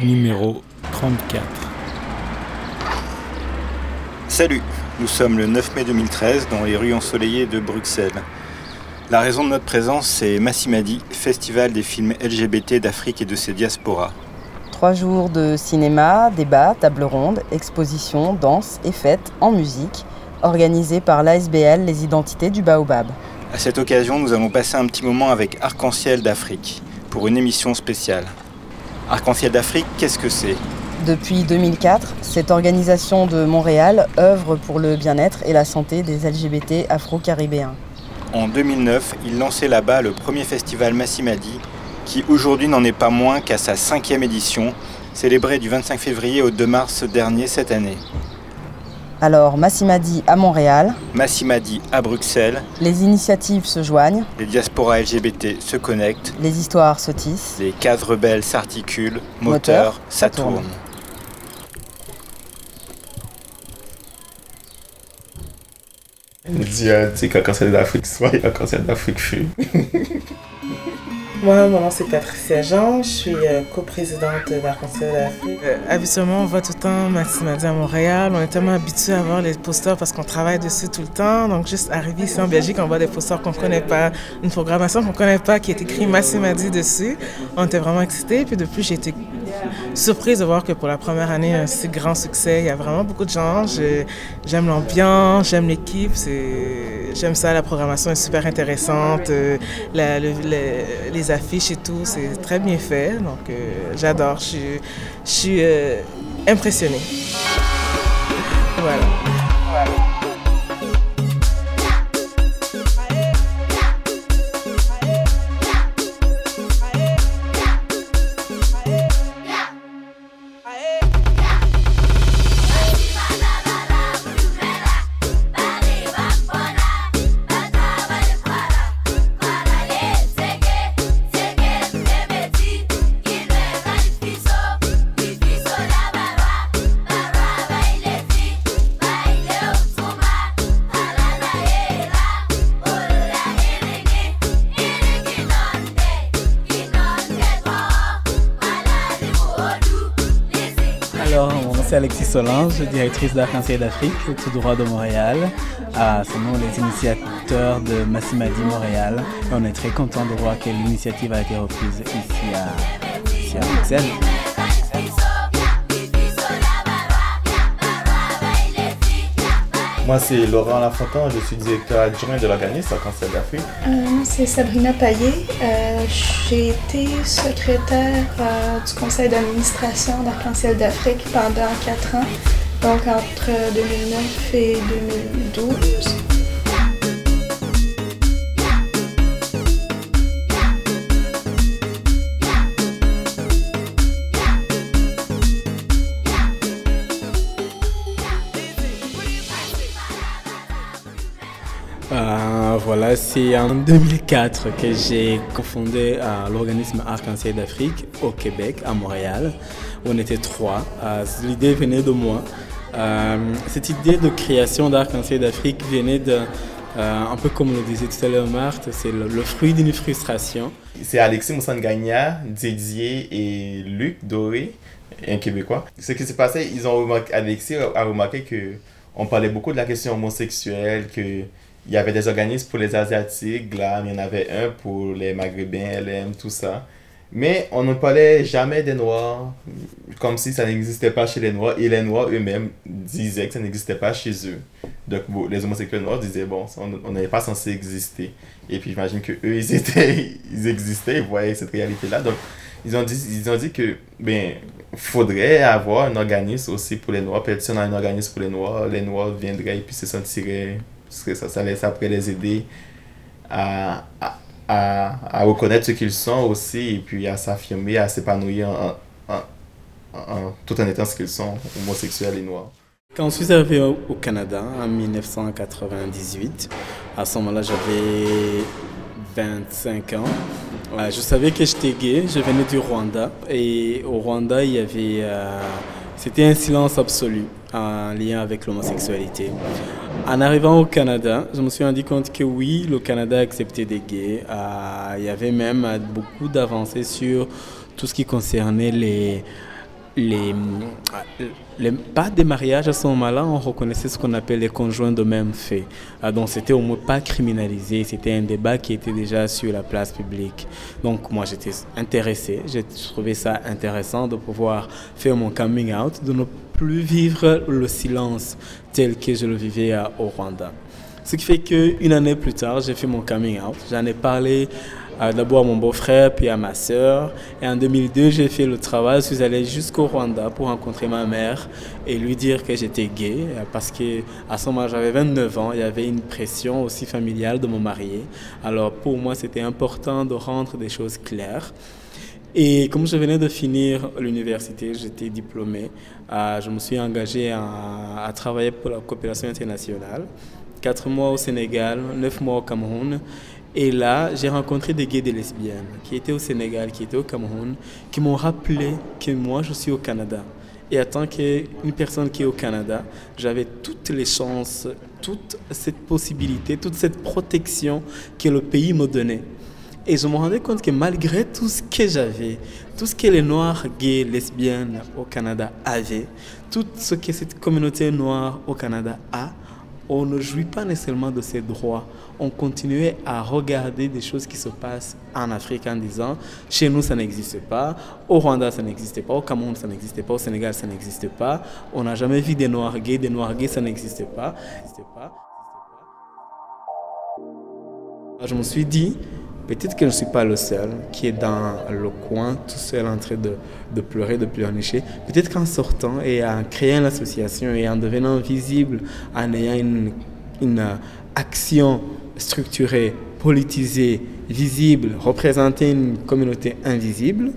Numéro 34. Salut, nous sommes le 9 mai 2013 dans les rues ensoleillées de Bruxelles. La raison de notre présence, c'est Massimadi, festival des films LGBT d'Afrique et de ses diasporas. Trois jours de cinéma, débats, tables rondes, expositions, danses et fêtes en musique, organisés par l'ASBL Les Identités du Baobab. À cette occasion, nous allons passer un petit moment avec Arc-en-Ciel d'Afrique pour une émission spéciale. Arc-en-Ciel d'Afrique, qu'est-ce que c'est? Depuis 2004, cette organisation de Montréal œuvre pour le bien-être et la santé des LGBT afro-caribéens. En 2009, il lançait là-bas le premier festival Massimadi, qui aujourd'hui n'en est pas moins qu'à sa cinquième édition, célébrée du 25 février au 2 mars dernier cette année. Alors, Massimadi à Montréal, Massimadi à Bruxelles, les initiatives se joignent, les diasporas LGBT se connectent, les histoires se tissent. les cases rebelles s'articulent, Moteur, moteur, ça tourne. tourne. Il dit, euh, tu sais, quand cancer d'Afrique soit, il y a cancer d'Afrique fut. Moi, mon nom c'est Patricia Jean, je suis euh, coprésidente d'Arc-en-Ciel d'Afrique. Euh, habituellement, on voit tout le temps Maximadi à Montréal. On est tellement habitués à voir les posters parce qu'on travaille dessus tout le temps. Donc, juste arrivé ici en Belgique, on voit des posters qu'on connaît pas, une programmation qu'on connaît pas qui est écrit Massimadi dessus. On était vraiment excités. Puis depuis, j'ai été surprise de voir que pour la première année, un si grand succès. Il y a vraiment beaucoup de gens. J'aime l'ambiance, j'aime l'équipe. J'aime ça. La programmation est super intéressante. Euh, les affiches et tout, c'est très bien fait. Donc, euh, j'adore. Je suis- je suis euh, impressionnée. Voilà. Directrice d'Arc-en-Ciel d'Afrique, tout droit de Montréal. Ah, ce sont les initiateurs de Massimadi Montréal. Et on est très content de voir que l'initiative a été reprise ici à, ici à Bruxelles. Moi, c'est Laurent Lafontaine, je suis directeur adjoint de l'organisme Cancer d'Afrique. Euh, moi, c'est Sabrina Payet. Euh, J'ai été secrétaire euh, du conseil d'administration d'Arc-en-Ciel d'Afrique pendant quatre ans, donc entre 2009 et 2012. Euh, voilà, c'est en 2004 que j'ai cofondé euh, l'organisme Arc-en-Ciel d'Afrique au Québec, à Montréal. On était trois. Euh, L'idée venait de moi. Euh, cette idée de création d'Arc-en-Ciel d'Afrique venait de, euh, un peu comme le disait tout à l'heure Marthe, c'est le, fruit d'une frustration. C'est Alexis Moussangagna, Didier et Luc Doré, un Québécois. Ce qui s'est passé, ils ont Alexis a remarqué que on parlait beaucoup de la question homosexuelle, que il y avait des organismes pour les Asiatiques, GLAM, il y en avait un pour les Maghrébins, LM, tout ça. Mais on ne parlait jamais des Noirs, comme si ça n'existait pas chez les Noirs, et les Noirs eux-mêmes disaient que ça n'existait pas chez eux. Donc bon, les homosexuels noirs disaient, bon, on n'est pas censé exister. Et puis j'imagine que eux ils étaient, ils existaient, ils voyaient cette réalité-là. Donc ils ont dit, ils ont dit que, ben, faudrait avoir un organisme aussi pour les Noirs. Peut-être si on a un organisme pour les Noirs, les Noirs viendraient et puis se sentiraient, parce que ça, ça laisse après les aider à, à, à, à reconnaître ce qu'ils sont aussi et puis à s'affirmer, à s'épanouir en, en, tout en étant ce qu'ils sont, homosexuels et noirs. Quand je suis arrivé au, Canada en 1998, à ce moment-là, j'avais 25 ans. je savais que j'étais gay, je venais du Rwanda et au Rwanda il y avait, euh, c'était un silence absolu en lien avec l'homosexualité. En arrivant au Canada, je me suis rendu compte que oui, le Canada acceptait des gays. Euh, il y avait même beaucoup d'avancées sur tout ce qui concernait les les, pas des mariages à ce moment-là, on reconnaissait ce qu'on appelle les conjoints de même fait. Ah, donc c'était au moins pas criminalisé, c'était un débat qui était déjà sur la place publique. Donc moi j'étais intéressé, j'ai trouvé ça intéressant de pouvoir faire mon coming out, de ne plus vivre le silence tel que je le vivais au Rwanda. Ce qui fait qu'une année plus tard, j'ai fait mon coming out. J'en ai parlé d'abord à mon beau-frère, puis à ma sœur. Et en 2002, j'ai fait le travail. Je suis allé jusqu'au Rwanda pour rencontrer ma mère et lui dire que j'étais gay. Parce qu'à ce moment, j'avais 29 ans. Il y avait une pression aussi familiale de me marier. Alors pour moi, c'était important de rendre des choses claires. Et comme je venais de finir l'université, j'étais diplômé, euh, je me suis engagé à, à travailler pour la coopération internationale. Quatre mois au Sénégal, neuf mois au Cameroun. Et là, j'ai rencontré des gays et des lesbiennes qui étaient au Sénégal, qui étaient au Cameroun, qui m'ont rappelé que moi, je suis au Canada. Et en tant qu'une personne qui est au Canada, j'avais toutes les chances, toute cette possibilité, toute cette protection que le pays me donnait. Et je me rendais compte que malgré tout ce que j'avais, tout ce que les Noirs, gays, lesbiennes au Canada avaient, tout ce que cette communauté noire au Canada a, on ne jouit pas nécessairement de ses droits. On continuait à regarder des choses qui se passent en Afrique en disant, chez nous ça n'existe pas, au Rwanda ça n'existe pas, au Cameroun ça n'existe pas, au Sénégal ça n'existe pas, on n'a jamais vu des Noirs gays, des Noirs gays ça n'existe pas. Je me suis dit, Peut-être que je ne suis pas le seul qui est dans le coin, tout seul en train de, pleurer, de pleurnicher. Peut-être qu'en sortant et en créant l'association et en devenant visible, en ayant une, une action structurée, politisée, visible, représenter une communauté invisible,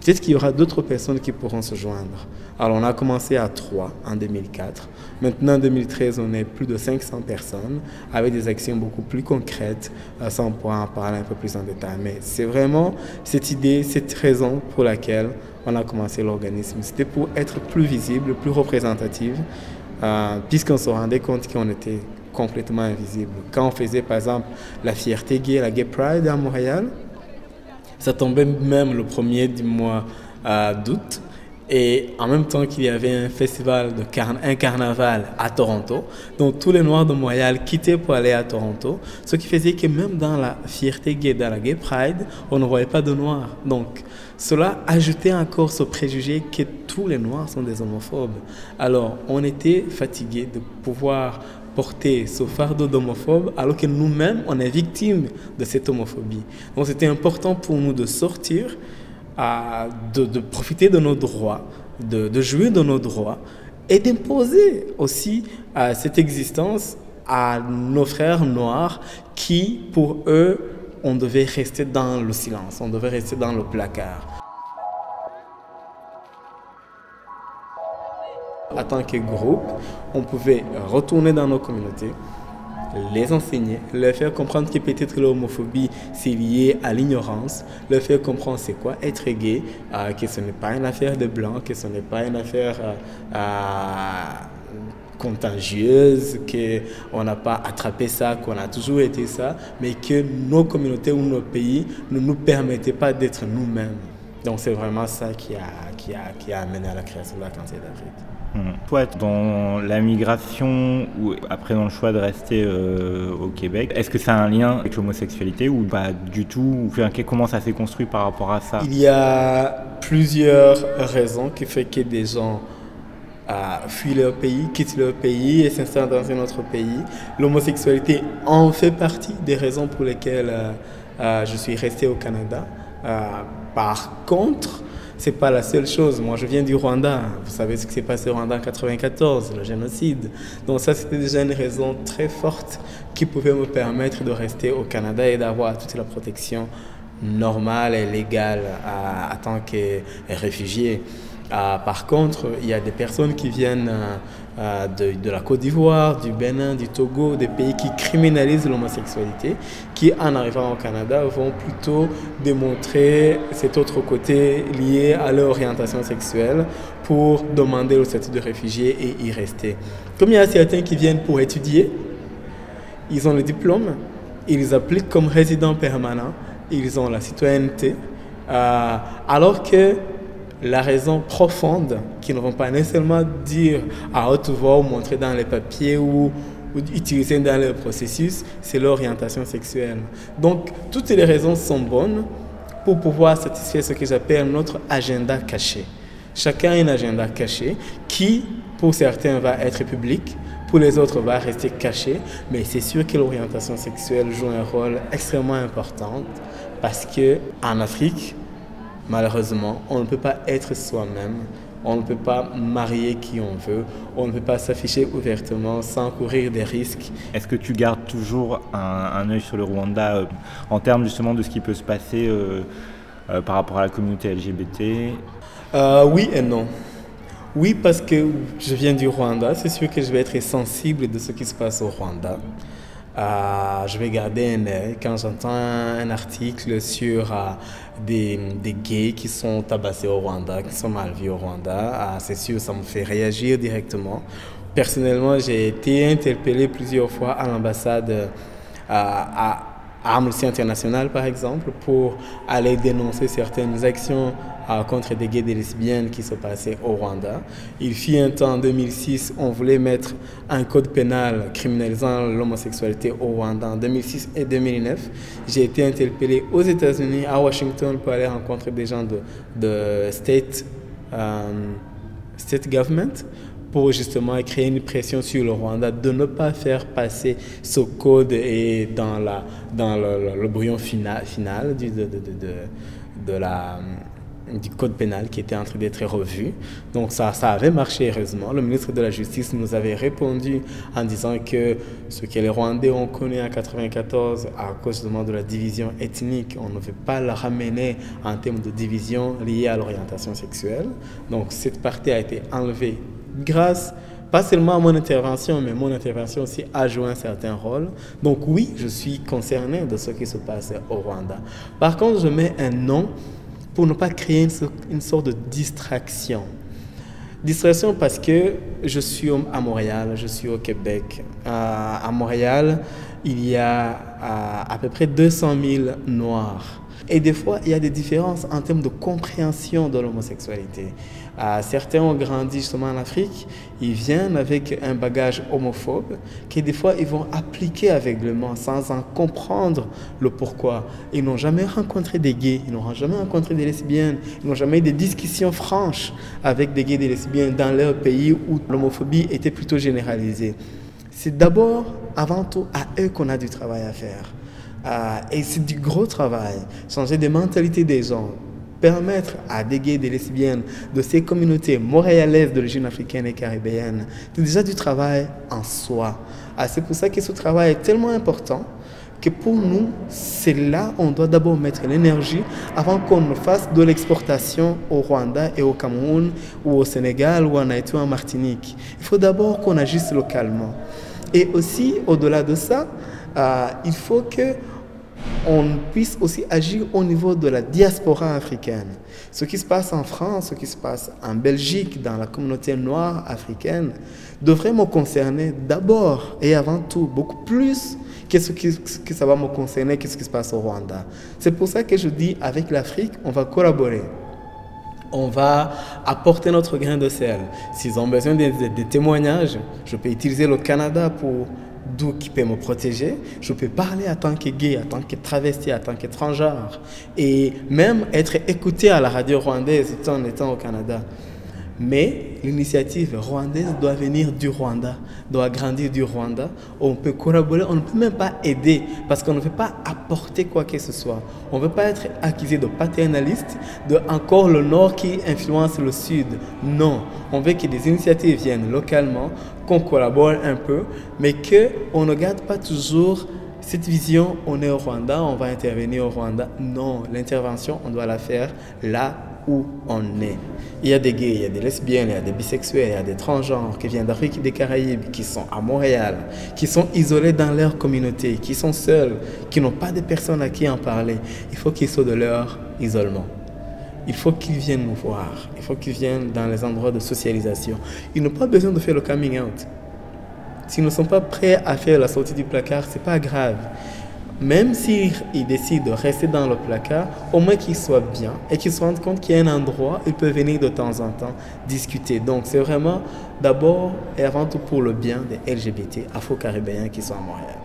peut-être qu'il y aura d'autres personnes qui pourront se joindre. Alors on a commencé à 3 en 2004. Maintenant en 2013, on est plus de 500 personnes avec des actions beaucoup plus concrètes. Ça, on pourra en parler un peu plus en détail. Mais c'est vraiment cette idée, cette raison pour laquelle on a commencé l'organisme. C'était pour être plus visible, plus représentative, euh, puisqu'on se rendait compte qu'on était complètement invisible. Quand on faisait par exemple la fierté gay, la Gay Pride à Montréal, ça tombait même le premier du mois euh, d'août. Et en même temps qu'il y avait un festival, un carnaval à Toronto, donc tous les Noirs de Montréal quittaient pour aller à Toronto, ce qui faisait que même dans la fierté gay, dans la Gay Pride, on ne voyait pas de Noirs. Donc cela ajoutait encore ce préjugé que tous les Noirs sont des homophobes. Alors on était fatigué de pouvoir porter ce fardeau d'homophobe alors que nous-mêmes, on est victime de cette homophobie. Donc c'était important pour nous de sortir de, profiter de nos droits, de, jouer de nos droits et d'imposer aussi cette existence à nos frères noirs qui, pour eux, on devait rester dans le silence, on devait rester dans le placard. En tant que groupe, on pouvait retourner dans nos communautés, les enseigner, leur faire comprendre que peut-être l'homophobie c'est lié à l'ignorance, leur faire comprendre c'est quoi être gay, euh, que ce n'est pas une affaire de blanc, que ce n'est pas une affaire euh, euh, contagieuse, qu'on n'a pas attrapé ça, qu'on a toujours été ça, mais que nos communautés ou nos pays ne nous permettaient pas d'être nous-mêmes. Donc c'est vraiment ça qui a, qui, a, qui a amené à la création de la Cancer d'Afrique. Toi, dans la migration ou après dans le choix de rester euh, au Québec, est-ce que ça a un lien avec l'homosexualité ou pas du tout? Comment ça s'est construit par rapport à ça? Il y a plusieurs raisons qui font que des gens euh, fuient leur pays, quittent leur pays et s'installent dans un autre pays. L'homosexualité en fait partie des raisons pour lesquelles euh, je suis resté au Canada. par contre, c'est pas la seule chose. Moi, je viens du Rwanda. Vous savez ce qui s'est passé au Rwanda en 94, le génocide. Donc ça, c'était déjà une raison très forte qui pouvait me permettre de rester au Canada et d'avoir toute la protection normale et légale à, tant que réfugié. par contre, il y a des personnes qui viennent de, de, la Côte d'Ivoire, du Bénin, du Togo, des pays qui criminalisent l'homosexualité, qui en arrivant au Canada vont plutôt démontrer cet autre côté lié à leur orientation sexuelle pour demander le statut de réfugié et y rester. Comme il y a certains qui viennent pour étudier, ils ont le diplôme, ils appliquent comme résidents permanents, ils ont la citoyenneté, euh, alors que la raison profonde, qu'ils ne vont pas nécessairement dire à haute voix ou montrer dans les papiers ou, ou utiliser dans le processus, c'est l'orientation sexuelle. Donc, toutes les raisons sont bonnes pour pouvoir satisfaire ce que j'appelle notre agenda caché. Chacun a un agenda caché qui, pour certains, va être public, pour les autres, va rester caché, mais c'est sûr que l'orientation sexuelle joue un rôle extrêmement important parce que en Afrique, malheureusement, on ne peut pas être soi-même. On ne peut pas marier qui on veut. On ne peut pas s'afficher ouvertement sans courir des risques. Est-ce que tu gardes toujours un, œil sur le Rwanda euh, en termes justement de ce qui peut se passer euh, euh, par rapport à la communauté LGBT Oui et non. Oui, parce que je viens du Rwanda. C'est sûr que je vais être sensible de ce qui se passe au Rwanda. Euh, je vais garder un œil quand j'entends un article sur euh, des, gays qui sont tabassés au Rwanda, qui sont mal vus au Rwanda. Euh, c'est sûr, ça me fait réagir directement. Personnellement, j'ai été interpellé plusieurs fois à l'ambassade à Amnesty International, par exemple, pour aller dénoncer certaines actions contre des gays et des lesbiennes qui se passaient au Rwanda. Il fit un temps, en 2006, on voulait mettre un code pénal criminalisant l'homosexualité au Rwanda. En 2006 et 2009, j'ai été interpellé aux États-Unis, à Washington, pour aller rencontrer des gens de, de state, euh, state government pour justement créer une pression sur le Rwanda de ne pas faire passer ce code et dans, la, dans le, le, brouillon final, final du, de, de, de, de la du code pénal qui était en train d'être revu. Donc ça, ça avait marché heureusement. Le ministre de la Justice nous avait répondu en disant que ce que les Rwandais ont connu en 1994 à cause de la division ethnique, on ne veut pas le ramener en termes de division liée à l'orientation sexuelle. Donc cette partie a été enlevée grâce pas seulement à mon intervention, mais mon intervention aussi a joué un certain rôle. Donc oui, je suis concerné de ce qui se passe au Rwanda. Par contre, je mets un nom pour ne pas créer une, sorte de distraction. Distraction parce que je suis à Montréal, je suis au Québec. à Montréal, il y a à, à peu près 200 000 Noirs. Et des fois, il y a des différences en termes de compréhension de l'homosexualité. Euh, certains ont grandi justement en Afrique, ils viennent avec un bagage homophobe que des fois ils vont appliquer aveuglement sans en comprendre le pourquoi. Ils n'ont jamais rencontré des gays, ils n'ont jamais rencontré des lesbiennes, ils n'ont jamais eu des discussions franches avec des gays et des lesbiennes dans leur pays où l'homophobie était plutôt généralisée. C'est d'abord, avant tout, à eux qu'on a du travail à faire. Euh, et c'est du gros travail, changer des mentalités des gens, permettre à des gays des lesbiennes de ces communautés montréalaises d'origine africaine et caribéenne, c'est déjà du travail en soi. Ah, c'est pour ça que ce travail est tellement important que pour nous, c'est là on doit d'abord mettre l'énergie avant qu'on ne fasse de l'exportation au Rwanda et au Cameroun ou au Sénégal ou en Haïti ou en Martinique. Il faut d'abord qu'on agisse localement. Et aussi, au-delà de ça, euh, il faut que on puisse aussi agir au niveau de la diaspora africaine. Ce qui se passe en France, ce qui se passe en Belgique, dans la communauté noire africaine, devrait me concerner d'abord et avant tout, beaucoup plus que ce qui, que ça va me concerner, qu'est-ce qui se passe au Rwanda. C'est pour ça que je dis, avec l'Afrique, on va collaborer on va apporter notre grain de sel. S'ils ont besoin de, de, témoignages, je peux utiliser le Canada pour d'où qui peut me protéger. Je peux parler en tant que gay, en tant que travesti, en tant qu'étrangère. Et même être écouté à la radio rwandaise tout en étant au Canada. Mais l'initiative rwandaise doit venir du Rwanda, doit grandir du Rwanda. On peut collaborer, on ne peut même pas aider parce qu'on ne veut pas apporter quoi que ce soit. On ne veut pas être accusé de paternaliste, de encore le Nord qui influence le Sud. Non, on veut que des initiatives viennent localement, qu'on collabore un peu, mais qu'on ne garde pas toujours cette vision, on est au Rwanda, on va intervenir au Rwanda. Non, l'intervention, on doit la faire là où on est. Il y a des gays, il y a des lesbiennes, il y a des bisexuels, il y a des transgenres qui viennent d'Afrique des Caraïbes, qui sont à Montréal, qui sont isolés dans leur communauté, qui sont seuls, qui n'ont pas de personnes à qui en parler. Il faut qu'ils sortent de leur isolement. Il faut qu'ils viennent nous voir. Il faut qu'ils viennent dans les endroits de socialisation. Ils n'ont pas besoin de faire le coming out. S'ils ne sont pas prêts à faire la sortie du placard, c'est pas grave. Même s'ils décident de rester dans le placard, au moins qu'ils soient bien et qu'ils se rendent compte qu'il y a un endroit où ils peuvent venir de temps en temps discuter. Donc c'est vraiment d'abord et avant tout pour le bien des LGBT afro-caribéens qui sont à Montréal.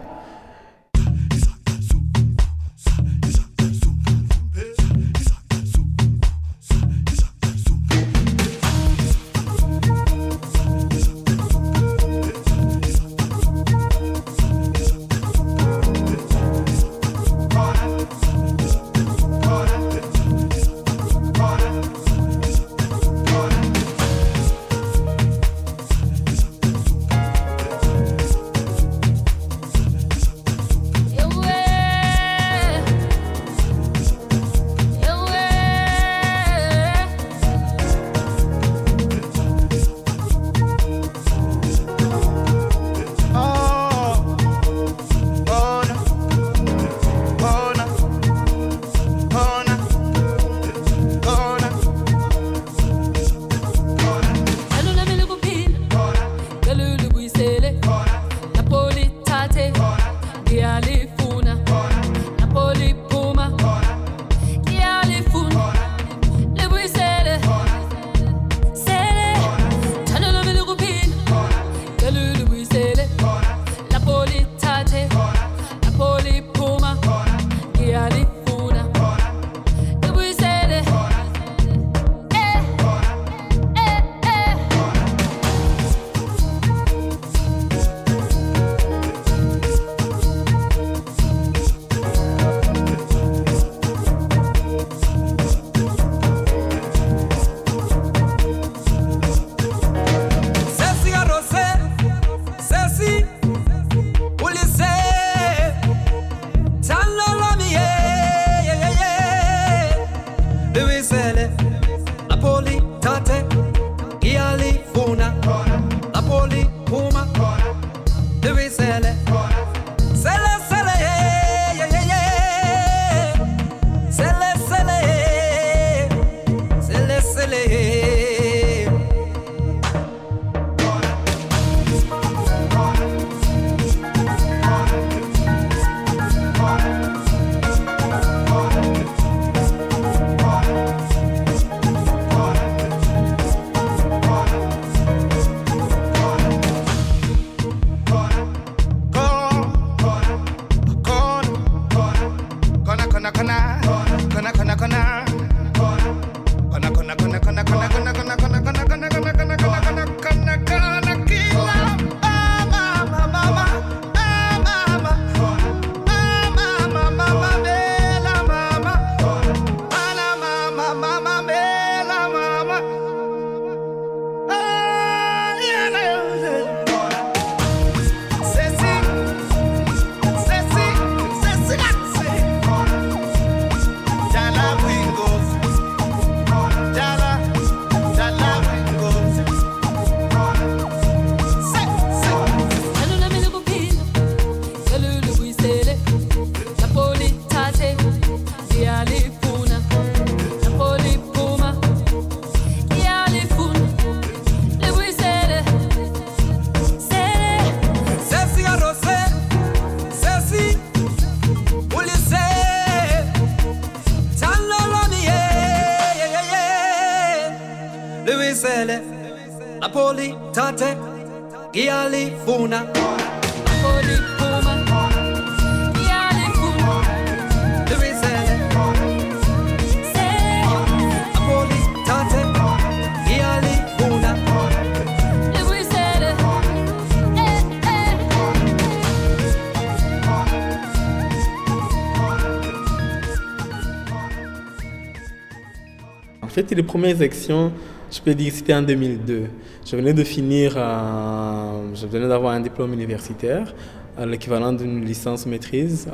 Les premières actions, je peux dire, c'était en 2002. Je venais de finir, euh, je venais d'avoir un diplôme universitaire, euh, l'équivalent d'une licence maîtrise.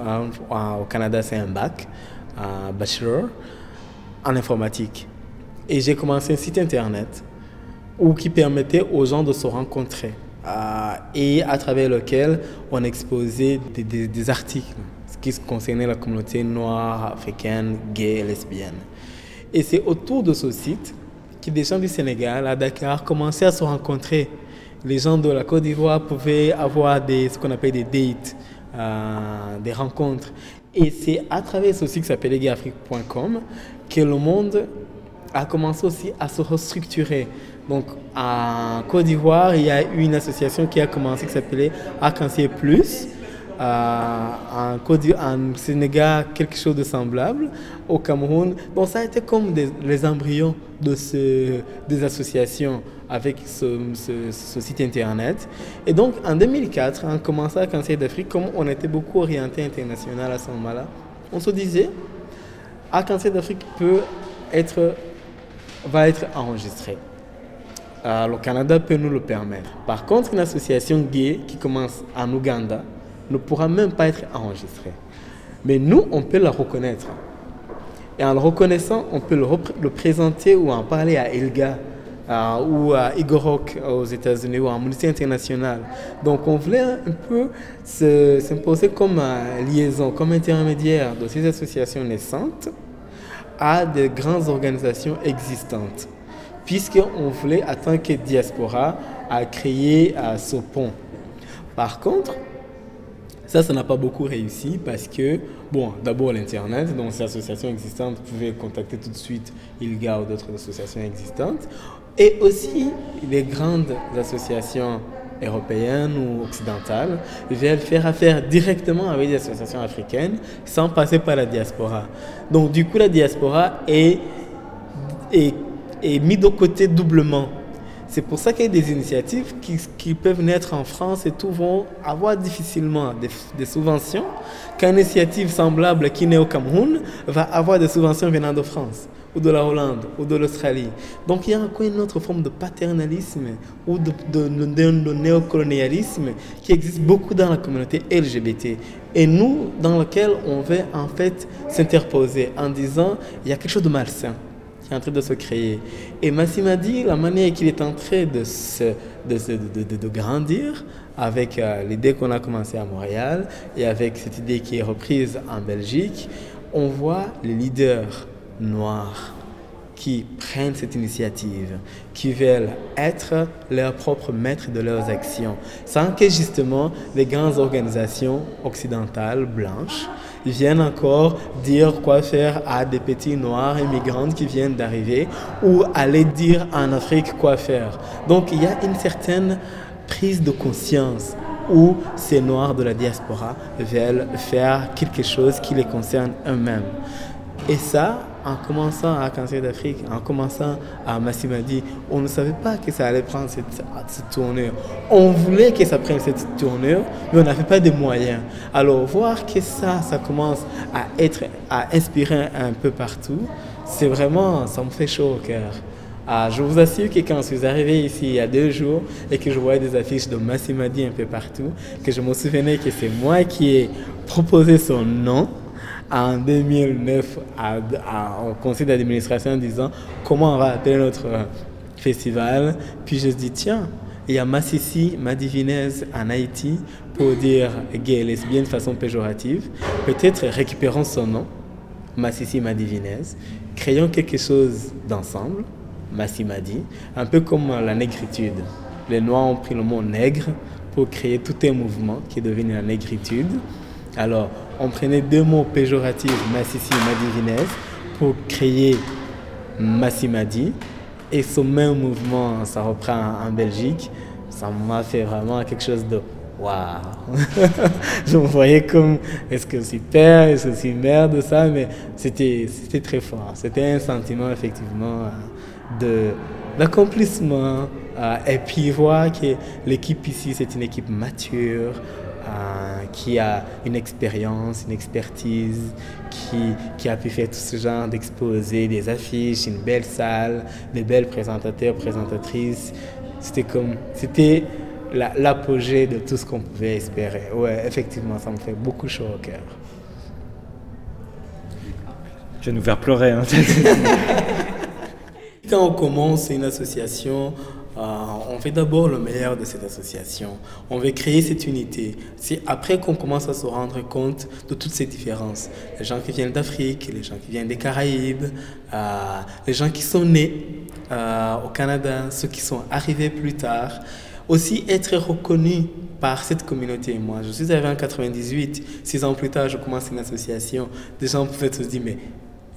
au Canada, c'est un bac, un bachelor en informatique. Et j'ai commencé un site internet où, qui permettait aux gens de se rencontrer euh, et à travers lequel on exposait des, des, des articles qui concernaient la communauté noire, africaine, gay, lesbienne. Et c'est autour de ce site que des gens du Sénégal à Dakar commençaient à se rencontrer. Les gens de la Côte d'Ivoire pouvaient avoir ce qu'on appelle des dates, euh, des rencontres. Et c'est à travers ce site qui s'appelle gayafrique.com que le monde a commencé aussi à se restructurer. Donc, en Côte d'Ivoire, il y a eu une association qui a commencé qui s'appelait Arc-en-Ciel Plus. En, Sénégal, quelque chose de semblable. Au Cameroun, bon, ça a été comme les embryons de ce, des associations avec ce, site internet. Et donc, en 2004, en commençant à Cancer d'Afrique, comme on était beaucoup orienté international à ce moment-là, on se disait, à Cancer d'Afrique peut être, va être enregistré. Euh, le Canada peut nous le permettre. Par contre, une association gay qui commence en Ouganda ne pourra même pas être enregistrée. Mais nous, on peut la reconnaître. Et en le reconnaissant, on peut le, présenter ou en parler à Elga euh, ou à Igorok aux États-Unis ou à Amnesty International. Donc on voulait un peu s'imposer comme euh, liaison, comme intermédiaire de ces associations naissantes à des grandes organisations existantes puisqu'on voulait, en tant que diaspora, à créer à ce pont. Par contre, ça, ça n'a pas beaucoup réussi parce que, bon, d'abord l'Internet, donc ces associations existantes pouvaient contacter tout de suite ILGA ou d'autres associations existantes, et aussi les grandes associations européennes ou occidentales veulent faire affaire directement avec des associations africaines sans passer par la diaspora. Donc du coup, la diaspora est, est est mis de côté doublement. C'est pour ça qu'il y a des initiatives qui, peuvent naître en France et tout vont avoir difficilement des, subventions, qu'une initiative semblable qui naît au Cameroun va avoir des subventions venant de France ou de la Hollande ou de l'Australie. Donc il y a encore une autre forme de paternalisme ou de, de néocolonialisme qui existe beaucoup dans la communauté LGBT et nous dans lequel on veut en fait s'interposer en disant il y a quelque chose de malsain qui est en train de se créer. Et Massim a dit la manière qu'il est en train de, se, de, se, de, grandir avec euh, l'idée qu'on a commencé à Montréal et avec cette idée qui est reprise en Belgique, on voit les leaders noirs qui prennent cette initiative, qui veulent être leurs propres maîtres de leurs actions, sans que justement les grandes organisations occidentales blanches viennent encore dire quoi faire à des petits noirs immigrants qui viennent d'arriver ou aller dire en Afrique quoi faire. Donc il y a une certaine prise de conscience où ces noirs de la diaspora veulent faire quelque chose qui les concerne eux-mêmes. Et ça, en commençant à Cancer d'Afrique, en commençant à Massimadi, on ne savait pas que ça allait prendre cette, cette, tournure. On voulait que ça prenne cette tournure, mais on n'avait pas de moyens. Alors voir que ça, ça commence à être, à inspirer un peu partout, c'est vraiment, ça me fait chaud au cœur. Ah, je vous assure que quand je suis arrivé ici il y a deux jours et que je voyais des affiches de Massimadi un peu partout, que je me souvenais que c'est moi qui ai proposé son nom, en 2009 à, à, au conseil d'administration en disant comment on va appeler notre festival. Puis je dis, tiens, il y a Massissi, Madivinez en Haïti pour dire gay et lesbienne de façon péjorative. Peut-être récupérons son nom, Massissi, Madivinez, créons quelque chose d'ensemble, Massimadi, un peu comme la négritude. Les Noirs ont pris le mot nègre pour créer tout un mouvement qui est devenu la négritude. Alors, on prenait deux mots péjoratifs, Massissi et Madivinez, pour créer Massimadi. Et ce même mouvement, ça reprend en Belgique. Ça m'a fait vraiment quelque chose de waouh! je me voyais comme est-ce que je suis père, est-ce que je suis mère de ça, mais c'était très fort. C'était un sentiment effectivement d'accomplissement. et puis voir que l'équipe ici, c'est une équipe mature, euh, qui a une expérience, une expertise, qui, qui a pu faire tout ce genre d'exposés, des affiches, une belle salle, des belles présentateurs, présentatrices. C'était comme, c'était l'apogée de tout ce qu'on pouvait espérer. Ouais, effectivement, ça me fait beaucoup chaud au cœur. Je vais nous faire pleurer. Hein. Quand on commence une association, euh, on fait d'abord le meilleur de cette association. On veut créer cette unité. C'est après qu'on commence à se rendre compte de toutes ces différences. Les gens qui viennent d'Afrique, les gens qui viennent des Caraïbes, euh, les gens qui sont nés euh, au Canada, ceux qui sont arrivés plus tard. Aussi être reconnus par cette communauté. Moi, je suis arrivé en 98, six ans plus tard, je commence une association. Des gens pouvaient se dire, mais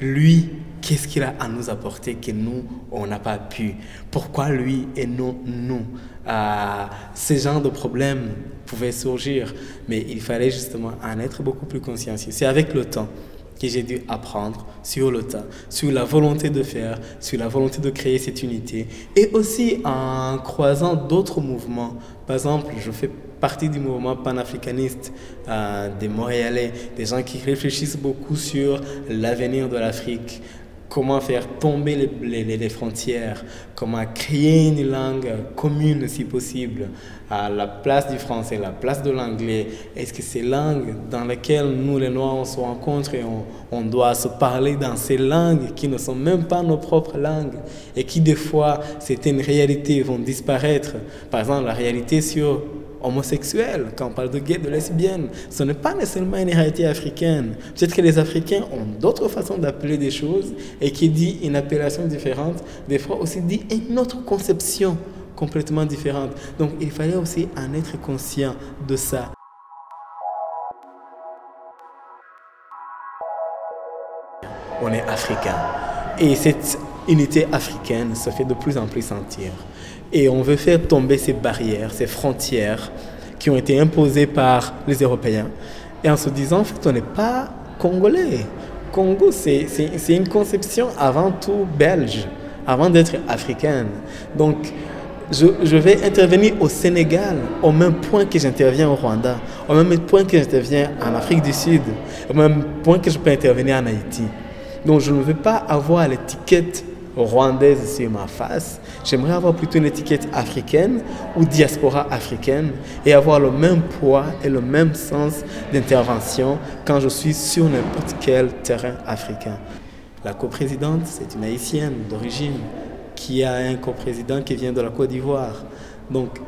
lui, qu'est-ce qu'il a à nous apporter que nous, on n'a pas pu? Pourquoi lui et non nous? Euh, Ces genres de problèmes pouvaient surgir, mais il fallait justement en être beaucoup plus consciencieux. C'est avec le temps que j'ai dû apprendre sur le tas, sur la volonté de faire, sur la volonté de créer cette unité, et aussi en croisant d'autres mouvements. Par exemple, je fais partie du mouvement panafricaniste euh, des Montréalais, des gens qui réfléchissent beaucoup sur l'avenir de l'Afrique, comment faire tomber les, les, frontières, comment créer une langue commune si possible, à la place du français, la place de l'anglais. Est-ce que ces langues dans lesquelles nous les Noirs on se rencontre et on, on, doit se parler dans ces langues qui ne sont même pas nos propres langues et qui des fois, c'est une réalité, vont disparaître. Par exemple, la réalité sur homosexuels, quand on parle de gays, de lesbiennes, ce n'est pas nécessairement une réalité africaine. Peut-être que les Africains ont d'autres façons d'appeler des choses et qui dit une appellation différente, des fois aussi dit une autre conception complètement différente. Donc il fallait aussi en être conscient de ça. On est africain. Et cette unité africaine se fait de plus en plus sentir. Et on veut faire tomber ces barrières, ces frontières qui ont été imposées par les Européens. Et en se disant, en fait, on n'est pas congolais. Congo, c'est une conception avant tout belge, avant d'être africaine. Donc, je, je, vais intervenir au Sénégal au même point que j'interviens au Rwanda, au même point que j'interviens en Afrique du Sud, au même point que je peux intervenir en Haïti. Donc, je ne veux pas avoir l'étiquette rwandaise sur ma face. J'aimerais avoir plutôt une étiquette africaine ou diaspora africaine et avoir le même poids et le même sens d'intervention quand je suis sur n'importe quel terrain africain. La coprésidente, c'est une haïtienne d'origine qui a un coprésident qui vient de la Côte d'Ivoire. Donc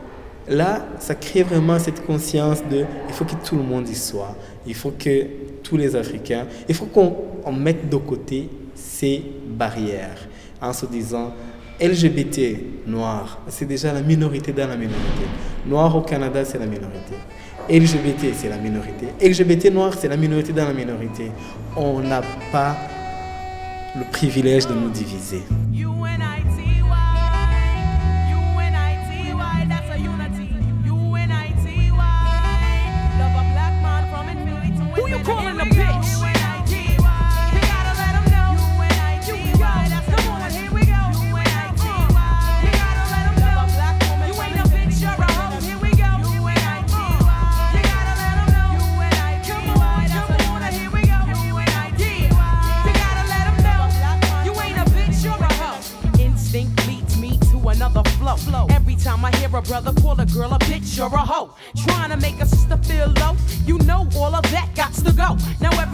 là, ça crée vraiment cette conscience de il faut que tout le monde y soit. Il faut que tous les Africains, il faut qu'on mette de côté ces barrières en se disant LGBT noir, c'est déjà la minorité dans la minorité. Noir au Canada, c'est la minorité. LGBT, c'est la minorité. LGBT noir, c'est la minorité dans la minorité. On n'a pas le privilège de nous diviser. a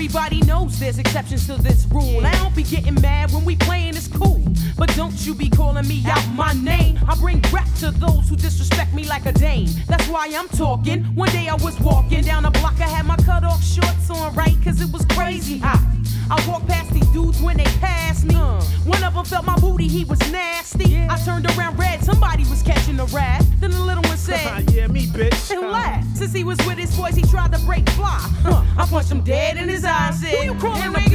everybody knows there's exceptions to this rule. I don't be getting mad when we playing, it's cool. But don't you be calling me out my name. I bring rap to those who disrespect me like a dame. That's why I'm talking. One day I was walking down the block, I had my cut off shorts on, right? Cause it was crazy hot. I walked past these dudes when they passed me. Uh. One of them felt my booty, he was nasty. Yeah. I turned around red, somebody was catching a rat. Then the little one said, Yeah, me, bitch. And laughed. Since he was with his boys, he tried to break fly. Uh. I punched him dead in his eyes. Said, Who you calling a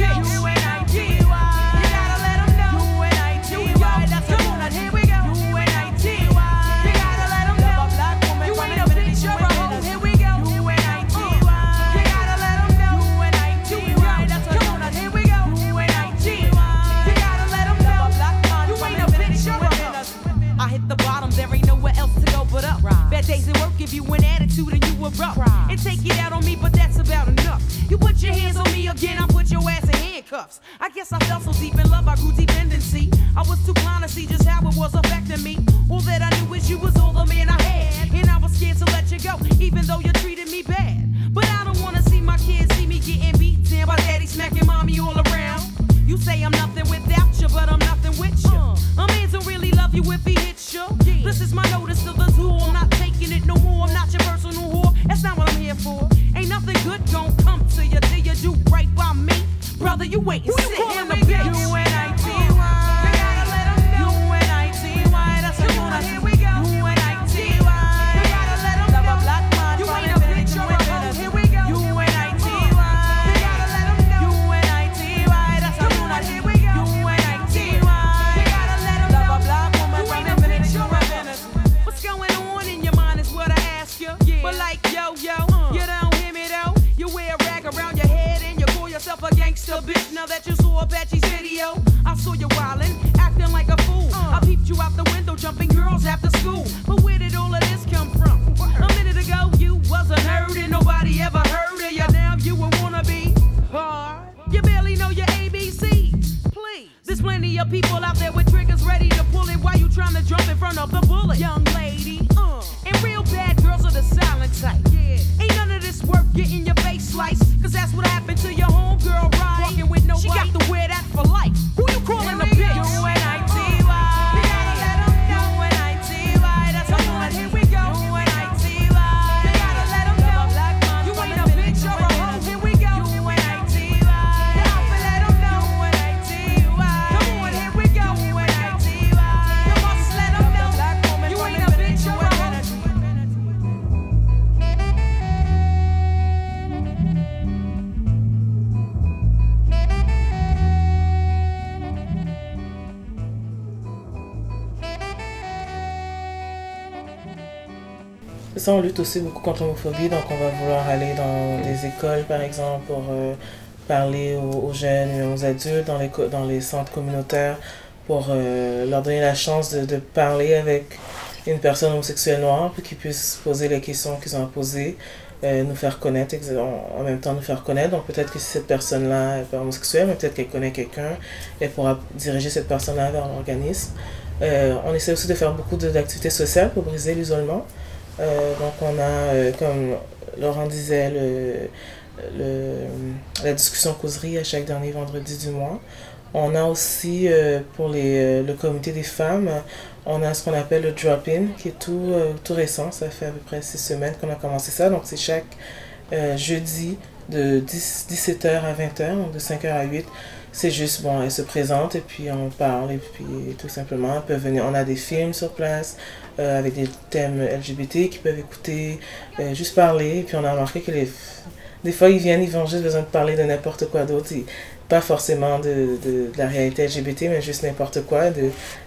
give you an attitude and you erupt. Right. And take it out on me, but that's about enough. You put your hands on me again, I put your ass in handcuffs. I guess I fell so deep in love, I grew dependency. I was too blind to see just how it was affecting me. All that I knew is you was all the man I had. And I was scared to let you go, even though you treated me bad. But I don't wanna see my kids see me getting beat down by daddy smacking mommy all around. You say I'm nothing without you, but I'm nothing with you. Uh, I'm in is still the tool. I'm not Ça, on lutte aussi beaucoup contre l'homophobie, donc on va vouloir aller dans les écoles, par exemple, pour euh, parler aux, jeunes et aux adultes, dans les, centres communautaires, pour euh, leur donner la chance de, parler avec une personne homosexuelle noire, pour qu'ils puissent poser les questions qu'ils ont à poser, euh, nous faire connaître, en même temps nous faire connaître. Donc peut-être que si cette personne-là est pas homosexuelle, mais peut-être qu'elle connaît quelqu'un, elle pourra diriger cette personne-là vers l'organisme. On essaie aussi de faire beaucoup d'activités sociales pour briser l'isolement. Euh, donc on a, euh, comme Laurent disait, le, le- la discussion causerie à chaque dernier vendredi du mois. On a aussi, euh, pour les, le comité des femmes, on a ce qu'on appelle le drop-in, qui est tout, tout récent. Ça fait à peu près six semaines qu'on a commencé ça. Donc c'est chaque jeudi de 10, 17h à 20h, donc de 5h à 8. C'est juste, bon, elles se présentent et puis on parle et puis tout simplement, elles peuvent venir. On a des films sur place euh, avec des thèmes LGBT qui peuvent écouter, euh, juste parler. Puis on a remarqué que les, des fois ils viennent, ils ont juste besoin de parler de n'importe quoi d'autre. Pas forcément de, de, la réalité LGBT, mais juste n'importe quoi.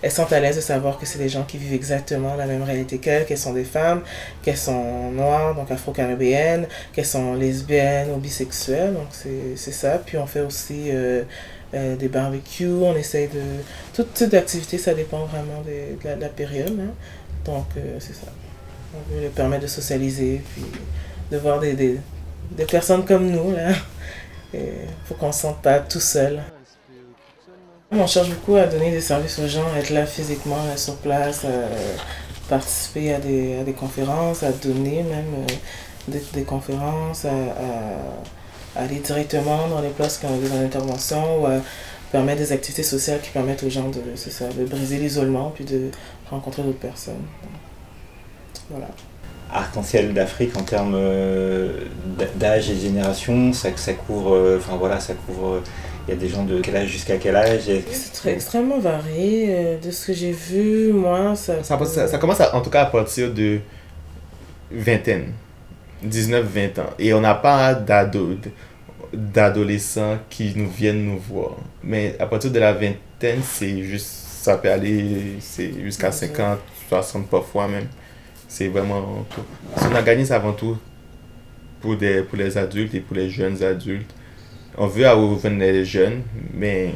Elles sont à l'aise de savoir que c'est des gens qui vivent exactement la même réalité qu'elles, qu'elles sont des femmes, qu'elles sont noires, donc afro-caribéennes, qu'elles sont lesbiennes ou bisexuelles. Donc c'est ça. Puis on fait aussi euh, des barbecues, on essaye de... Tout type d'activité, ça dépend vraiment des- de, la, de la période. hein. Donc euh, c'est ça. On veut leur permettre de socialiser, puis de voir des, des, des personnes comme nous. là. Il faut qu'on ne se sente pas tout seul. On cherche beaucoup à donner des services aux gens, être là physiquement, là, sur place, à participer à des, à des conférences, à donner même euh, des, des conférences, à, aller directement dans les places qui ont besoin d'intervention ou à permettre des activités sociales qui permettent aux gens de, ça, de briser l'isolement puis de rencontrer d'autres personnes. Voilà. Arc-en-ciel d'Afrique en termes euh, d'âge et de génération, ça, ça couvre, euh, enfin voilà, ça couvre, il y a des gens de quel âge jusqu'à quel âge et- C'est très extrêmement varié. euh, De ce que j'ai vu, moi, ça. Ça, peut- ça, ça commence à- en tout cas à partir de vingtaine, 19-20 ans. Et on n'a pas d'ado- d'adolescents qui nous viennent nous voir. Mais à partir de la vingtaine, c'est juste, ça peut aller jusqu'à 50, 60 parfois même. C'est vraiment tout. Si on organise avant tout pour, des, pour les adultes et pour les jeunes adultes. On veut ouvrir les jeunes, mais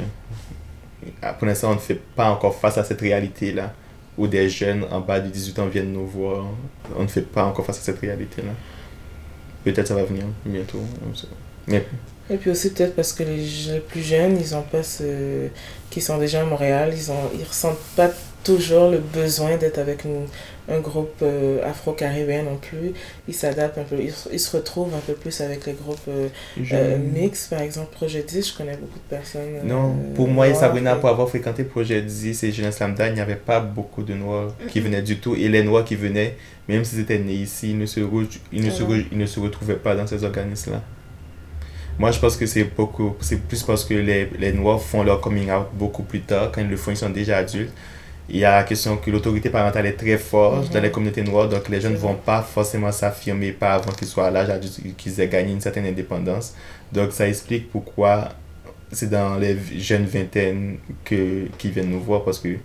pour l'instant, on ne fait pas encore face à cette réalité-là où des jeunes en bas de 18 ans viennent nous voir. On ne fait pas encore face à cette réalité-là. Peut-être ça va venir bientôt. Mais Et puis aussi peut-être parce que les, plus jeunes, ils ont pas ce... qui sont déjà à Montréal, ils ont ils ressentent pas toujours le besoin d'être avec une, un groupe euh, afro-caribéen non plus. Ils s'adaptent un peu, ils, ils, se retrouvent un peu plus avec les groupes euh, Je- euh, mix. Par exemple, Projet 10, je connais beaucoup de personnes. Non, euh, pour moi et Sabrina, et- pour avoir fréquenté Projet 10 et Jeunesse Lambda, il n'y avait pas beaucoup de Noirs qui Mhm. venaient du tout. Et les Noirs qui venaient, même s'ils étaient nés ici, ils ne se, re- ils ne se, re- ils ne se retrouvaient pas dans ces organismes-là. Moi, je pense que c'est beaucoup, c'est plus parce que les, les Noirs font leur coming out beaucoup plus tard, quand ils le font, ils sont déjà adultes. Il y a la question que l'autorité parentale est très forte dans les communautés noires, donc les jeunes ne vont pas forcément s'affirmer pas avant qu'ils soient à l'âge adulte, qu'ils aient gagné une certaine indépendance. Donc ça explique pourquoi c'est dans les jeunes vingtaines que, qui viennent nous voir, parce que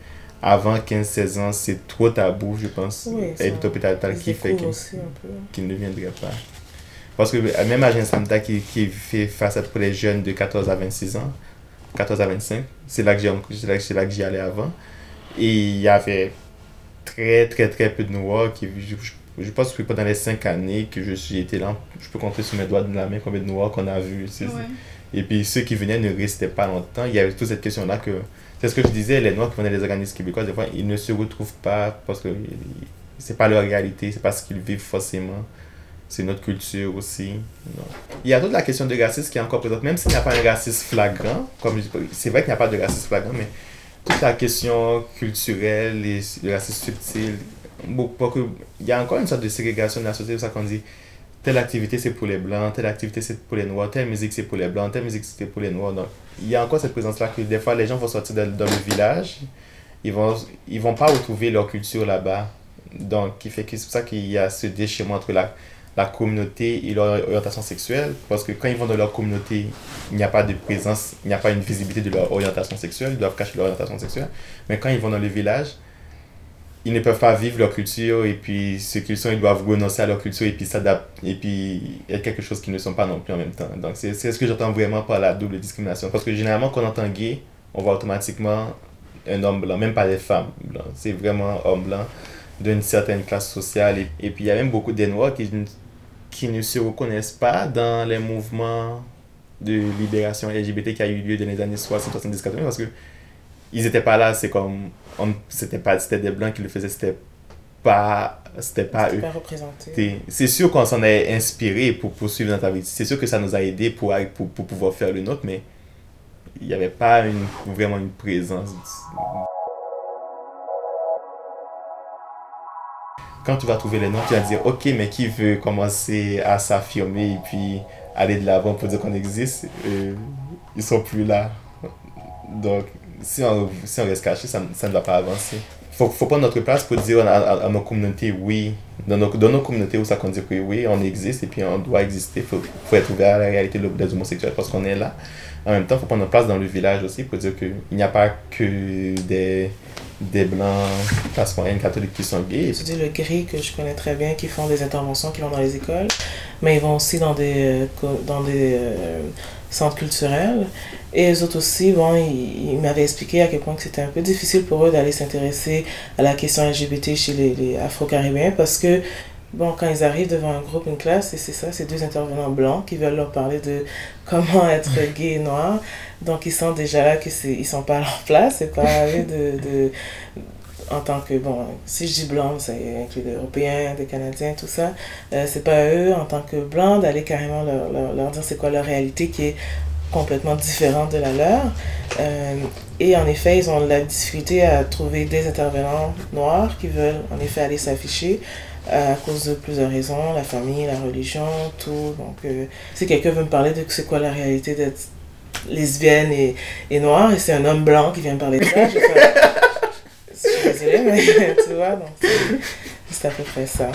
avant 15-16 ans, c'est trop tabou, je pense, Oui, et l'autorité parentale qui fait qu'ils qu'ils ne viendraient pas. Parce que euh, même à Jean Samda qui, qui fait face à pour les jeunes de 14 à 26 ans, 14 à 25, c'est là que j'y allais avant. Et il y avait très très très peu de Noirs qui je, je, je pense que pendant les 5 années que je suis été là, je peux compter sur mes doigts de la main combien de Noirs qu'on a vu. Ouais. Et puis ceux qui venaient ne restaient pas longtemps. Il y avait toute cette question-là que c'est ce que je disais, les Noirs qui venaient des organismes québécois, des fois, ils ne se retrouvent pas parce que c'est pas leur réalité, c'est pas ce qu'ils vivent forcément. C'est notre culture aussi. Non. Il y a toute la question de racisme qui est encore présente, même s'il n'y a pas un racisme flagrant, comme c'est vrai qu'il n'y a pas de racisme flagrant, mais toute la question culturelle le racisme subtil, beaucoup- il y a encore une sorte de ségrégation de la société, ça qu'on dit telle activité c'est pour les blancs, telle activité c'est pour les noirs, telle musique c'est pour les blancs, telle musique c'est pour les noirs. Donc, il y a encore cette présence-là que des fois les gens vont sortir dans, le village, ils vont, ils vont pas retrouver leur culture là-bas. Donc, c'est pour ça qu'il y a ce déchirement entre la, la communauté et leur orientation sexuelle. Parce que quand ils vont dans leur communauté, il n'y a pas de présence, il n'y a pas une visibilité de leur orientation sexuelle, ils doivent cacher leur orientation sexuelle. Mais quand ils vont dans le village, ils ne peuvent pas vivre leur culture et puis ce qu'ils sont, ils doivent renoncer à leur culture et puis s'adapter et puis être quelque chose qu'ils ne sont pas non plus en même temps. Donc c'est ce que j'entends vraiment par la double discrimination. Parce que généralement, quand on entend gay, on voit automatiquement un homme blanc, même pas des femmes blancs. C'est vraiment homme blanc d'une certaine classe sociale. Et, et puis il y a même beaucoup des noirs qui, qui ne se reconnaissent pas dans les mouvements de libération LGBT qui a eu lieu dans les années 60, 70, 80 parce que ils étaient pas là, c'est comme on c'était pas c'était des blancs qui le faisaient, c'était pas c'était pas eux. représenté. C'est sûr qu'on s'en est inspiré pour poursuivre notre vie. C'est sûr que ça nous a aidé pour, pour, pour pouvoir faire le nôtre, mais il n'y avait pas une, vraiment une présence. Quand tu vas trouver les noms, tu vas dire, ok, mais qui veut commencer à s'affirmer et puis aller de l'avant pour dire qu'on existe, euh, ils sont plus là. Donc, si on, si on reste caché, ça, ça ne va pas avancer. Faut, faut prendre notre place pour dire à, nos communautés oui. Dans nos, dans nos communautés où ça qu'on dit que oui, on existe et puis on doit exister. Faut, faut être ouvert à la réalité de- des homosexuels parce qu'on est là. En même temps, faut prendre notre place dans le village aussi pour dire qu'il n'y a pas que des, des blancs, classe moyenne, catholiques qui sont gays. Tu dis le gris que je connais très bien, qui font des interventions, qui vont dans les écoles, mais ils vont aussi dans des, euh, dans des euh, centres culturels. Et eux autres aussi, bon, ils, ils m'avaient expliqué à quel point que c'était un peu difficile pour eux d'aller s'intéresser à la question LGBT chez les, les Afro-Caribéens parce que, bon, quand ils arrivent devant un groupe, une classe, et c'est ça, c'est deux intervenants blancs qui veulent leur parler de comment être gay et noir. Donc ils sentent déjà là que c'est ils sont pas à leur place, c'est pas à eux de, de en tant que, bon, si je dis blanc, ça inclut des Européens, des Canadiens, tout ça, euh, c'est pas à eux, en tant que blancs, d'aller carrément leur, leur, leur dire c'est quoi leur réalité qui est complètement différente de la leur. Euh, et en effet, ils ont la difficulté à trouver des intervenants noirs qui veulent en effet aller s'afficher à cause de plusieurs raisons, la famille, la religion, tout. Donc, euh, si quelqu'un veut me parler de c'est quoi la réalité d'être lesbienne et, et noire, et c'est un homme blanc qui vient me parler de ça, je je suis désolée, mais tu vois, donc c'est à peu près ça.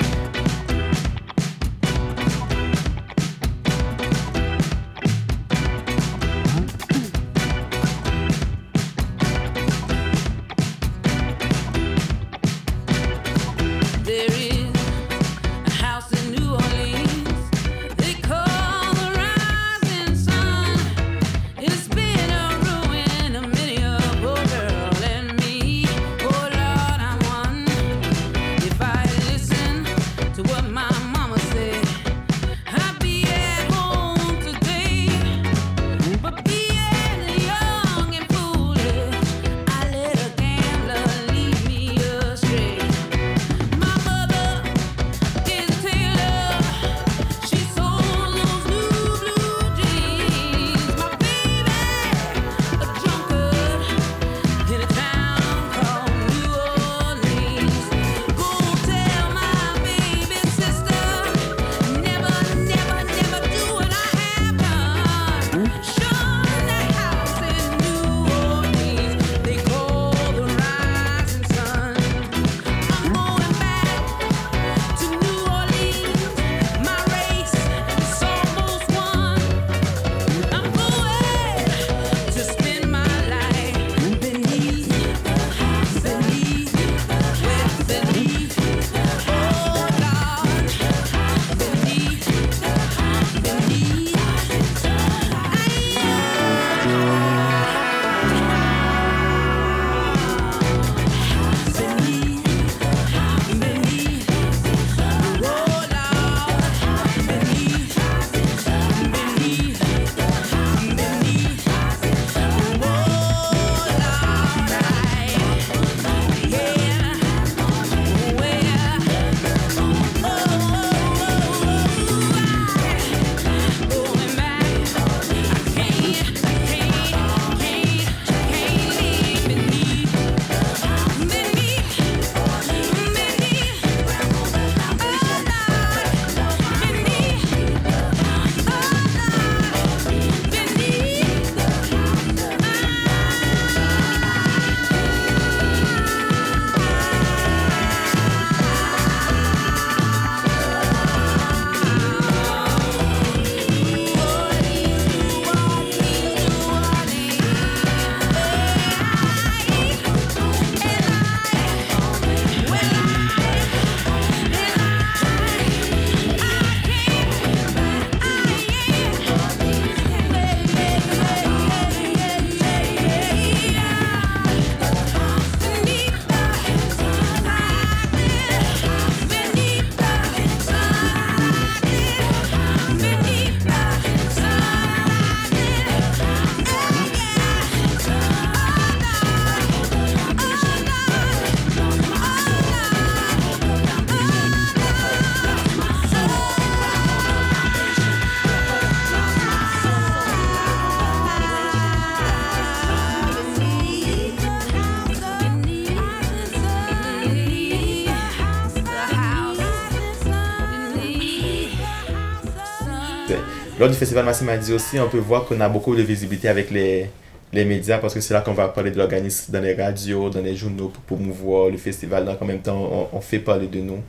Lors du festival Massimadi aussi, on peut voir qu'on a beaucoup de visibilité avec les, les médias parce que c'est là qu'on va parler de l'organisme dans les radios, dans les journaux pour promouvoir le festival. Donc en même temps, on, on fait parler de nous.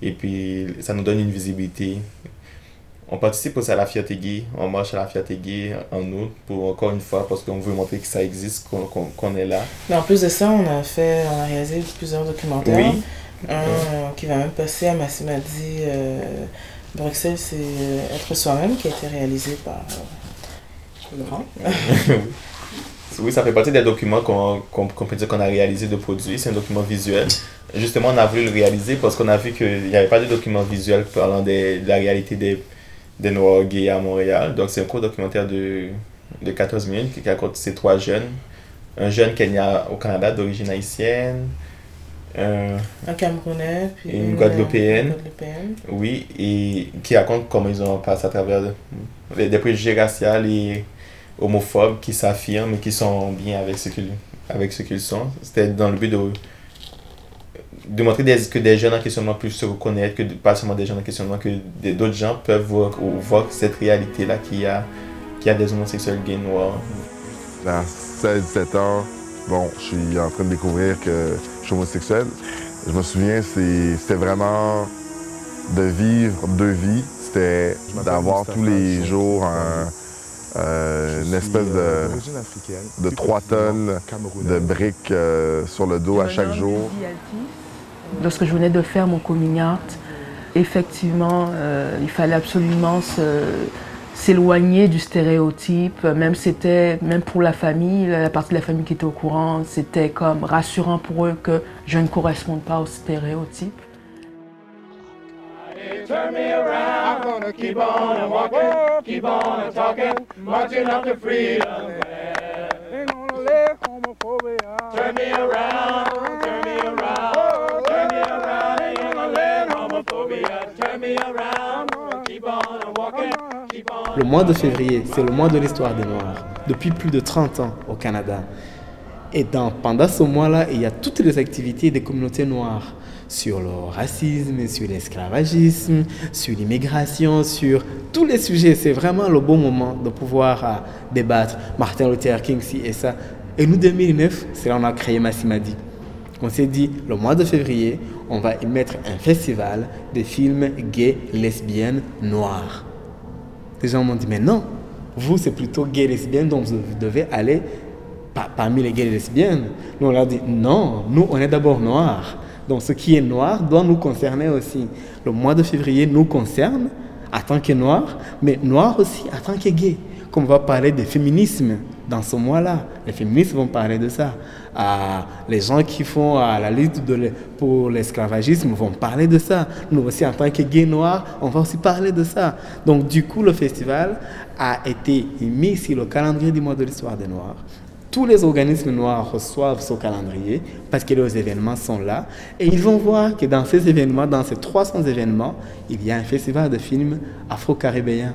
Et puis, ça nous donne une visibilité. On participe aussi à la Fierté Gay. On marche à la Fierté Gay en août pour encore une fois parce qu'on veut montrer que ça existe, qu'on est là. Mais en plus de ça, on a fait, on a réalisé plusieurs documentaires. Oui. Un euh, qui va même passer à Massimadi euh, Bruxelles, c'est euh, Être soi-même, qui a été réalisé par euh, Laurent. Oui, ça fait partie des documents qu'on peut dire qu'on a réalisé de produits. C'est un document visuel. Justement, on a voulu le réaliser parce qu'on a vu qu'il n'y avait pas de document visuel parlant de la réalité des, des Noirs gays à Montréal. Donc, c'est un court documentaire de, de 14 minutes qui raconte ces trois jeunes. Un jeune Kenya au Canada d'origine haïtienne. Un- Un Camerounais, puis Une Guadeloupéenne. une Guadeloupéenne. oui, et qui raconte comment ils ont passé à travers des, des préjugés raciaux et homophobes qui s'affirment et qui sont bien avec ce qu'ils avec ce qu'ils sont. C'était dans le but de, de montrer des, que des jeunes en questionnement peuvent se reconnaître, que pas seulement des jeunes en questionnement, que d'autres gens peuvent voir, ou voir cette réalité-là qu'il y a, qu'il y a des homosexuels gays noirs. À 16-17 ans, bon, je suis en train de découvrir que suis homosexuel. Je me souviens, c'est- c'était vraiment de vivre deux vies. C'était d'avoir tous les jours un- euh, une espèce de, de 3 tonnes de briques euh, sur le dos à chaque jour. Lorsque je venais de faire mon coming out, effectivement, euh, il fallait absolument se- s'éloigner du stéréotype. Même c'était, même pour la famille, la partie de la famille qui était au courant, c'était comme rassurant pour eux que je ne corresponde pas au stéréotype. Turn me around. I'm gonna keep on walking, keep on talking, marching up to freedom. Ain't gonna let homophobia. Turn me around, turn me around, turn me around. Ain't gonna let homophobia. Turn me around, keep on walking, keep on. Le mois de février, c'est le mois de l'histoire des Noirs, depuis plus de 30 ans au Canada. Et dans, pendant ce mois-là, il y a toutes les activités des communautés noires sur le racisme, sur l'esclavagisme, sur l'immigration, sur tous les sujets. C'est vraiment le bon moment de pouvoir euh, débattre. Martin Luther King, ci et ça. Et nous, 2009, c'est là qu'on a créé Massimadi. On s'est dit, le mois de février, on va y mettre un festival de films gays, lesbiennes, noirs. Les gens m'ont dit, mais non, vous, c'est plutôt gay lesbienne, donc vous devez aller pa- parmi les gays et lesbiennes. Nous, on leur dit, non, nous, on est d'abord noirs. Donc, ce qui est noir doit nous concerner aussi. Le mois de février nous concerne en tant que noirs, mais noirs aussi en tant que gays. Comme on va parler de féminisme dans ce mois-là, les féministes vont parler de ça. Ah, les gens qui font ah, la lutte pour l'esclavagisme vont parler de ça. Nous aussi, en tant que gays noirs, on va aussi parler de ça. Donc, du coup, le festival a été mis sur le calendrier du mois de l'histoire des Noirs. Tous les organismes noirs reçoivent ce calendrier parce que les événements sont là. Et ils vont voir que dans ces événements, dans ces 300 événements, il y a un festival de films afro-caribéens,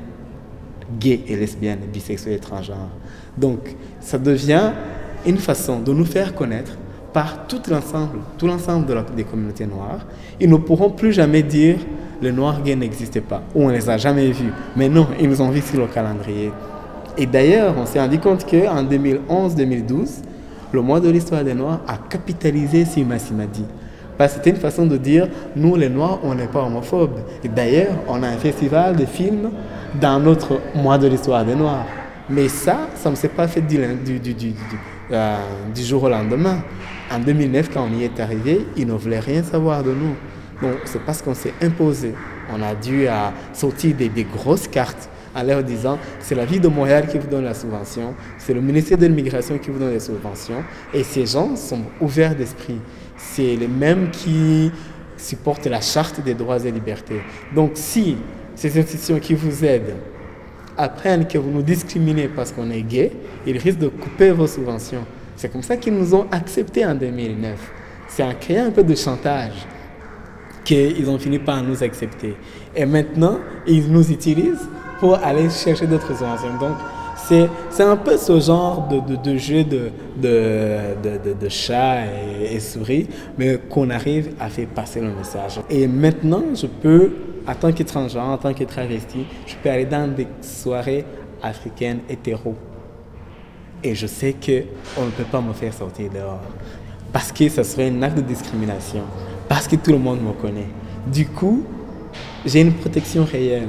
gays et lesbiennes, bisexuels et transgenres. Donc, ça devient une façon de nous faire connaître par tout l'ensemble, tout l'ensemble des communautés noires. Ils ne pourront plus jamais dire les noirs gays n'existaient pas ou on les a jamais vus. Mais non, ils nous ont vus sur le calendrier. Et d'ailleurs, on s'est rendu compte qu'en 2011-2012, le mois de l'histoire des Noirs a capitalisé sur Massimadi. Parce que c'était une façon de dire, nous les Noirs, on n'est pas homophobes. Et d'ailleurs, on a un festival de films dans notre mois de l'histoire des Noirs. Mais ça, ça ne s'est pas fait du, du, du- euh, du jour au lendemain. En 2009, quand on y est arrivé, ils ne voulaient rien savoir de nous. Donc c'est parce qu'on s'est imposé. On a dû euh, sortir des, grosses cartes en leur disant c'est la ville de Montréal qui vous donne la subvention, c'est le ministère de l'immigration qui vous donne les subventions. Et ces gens sont ouverts d'esprit. C'est les mêmes qui supportent la charte des droits et libertés. Donc si ces institutions qui vous aident apprennent que vous nous discriminez parce qu'on est gay, ils risquent de couper vos subventions. C'est comme ça qu'ils nous ont acceptés en 2009. C'est en créant un peu de chantage qu'ils ont fini par nous accepter. Et maintenant, ils nous utilisent pour aller chercher d'autres subventions. Donc, c'est, un peu ce genre de, de, jeu de, de, de, chat et, et souris, mais qu'on arrive à faire passer le message. Et maintenant, je peux en tant qu'étranger, en tant que travesti, je peux aller dans des soirées africaines hétéro. Et je sais qu'on ne peut pas me faire sortir dehors. Parce que ce serait un acte de discrimination. Parce que tout le monde me connaît. Du coup, j'ai une protection réelle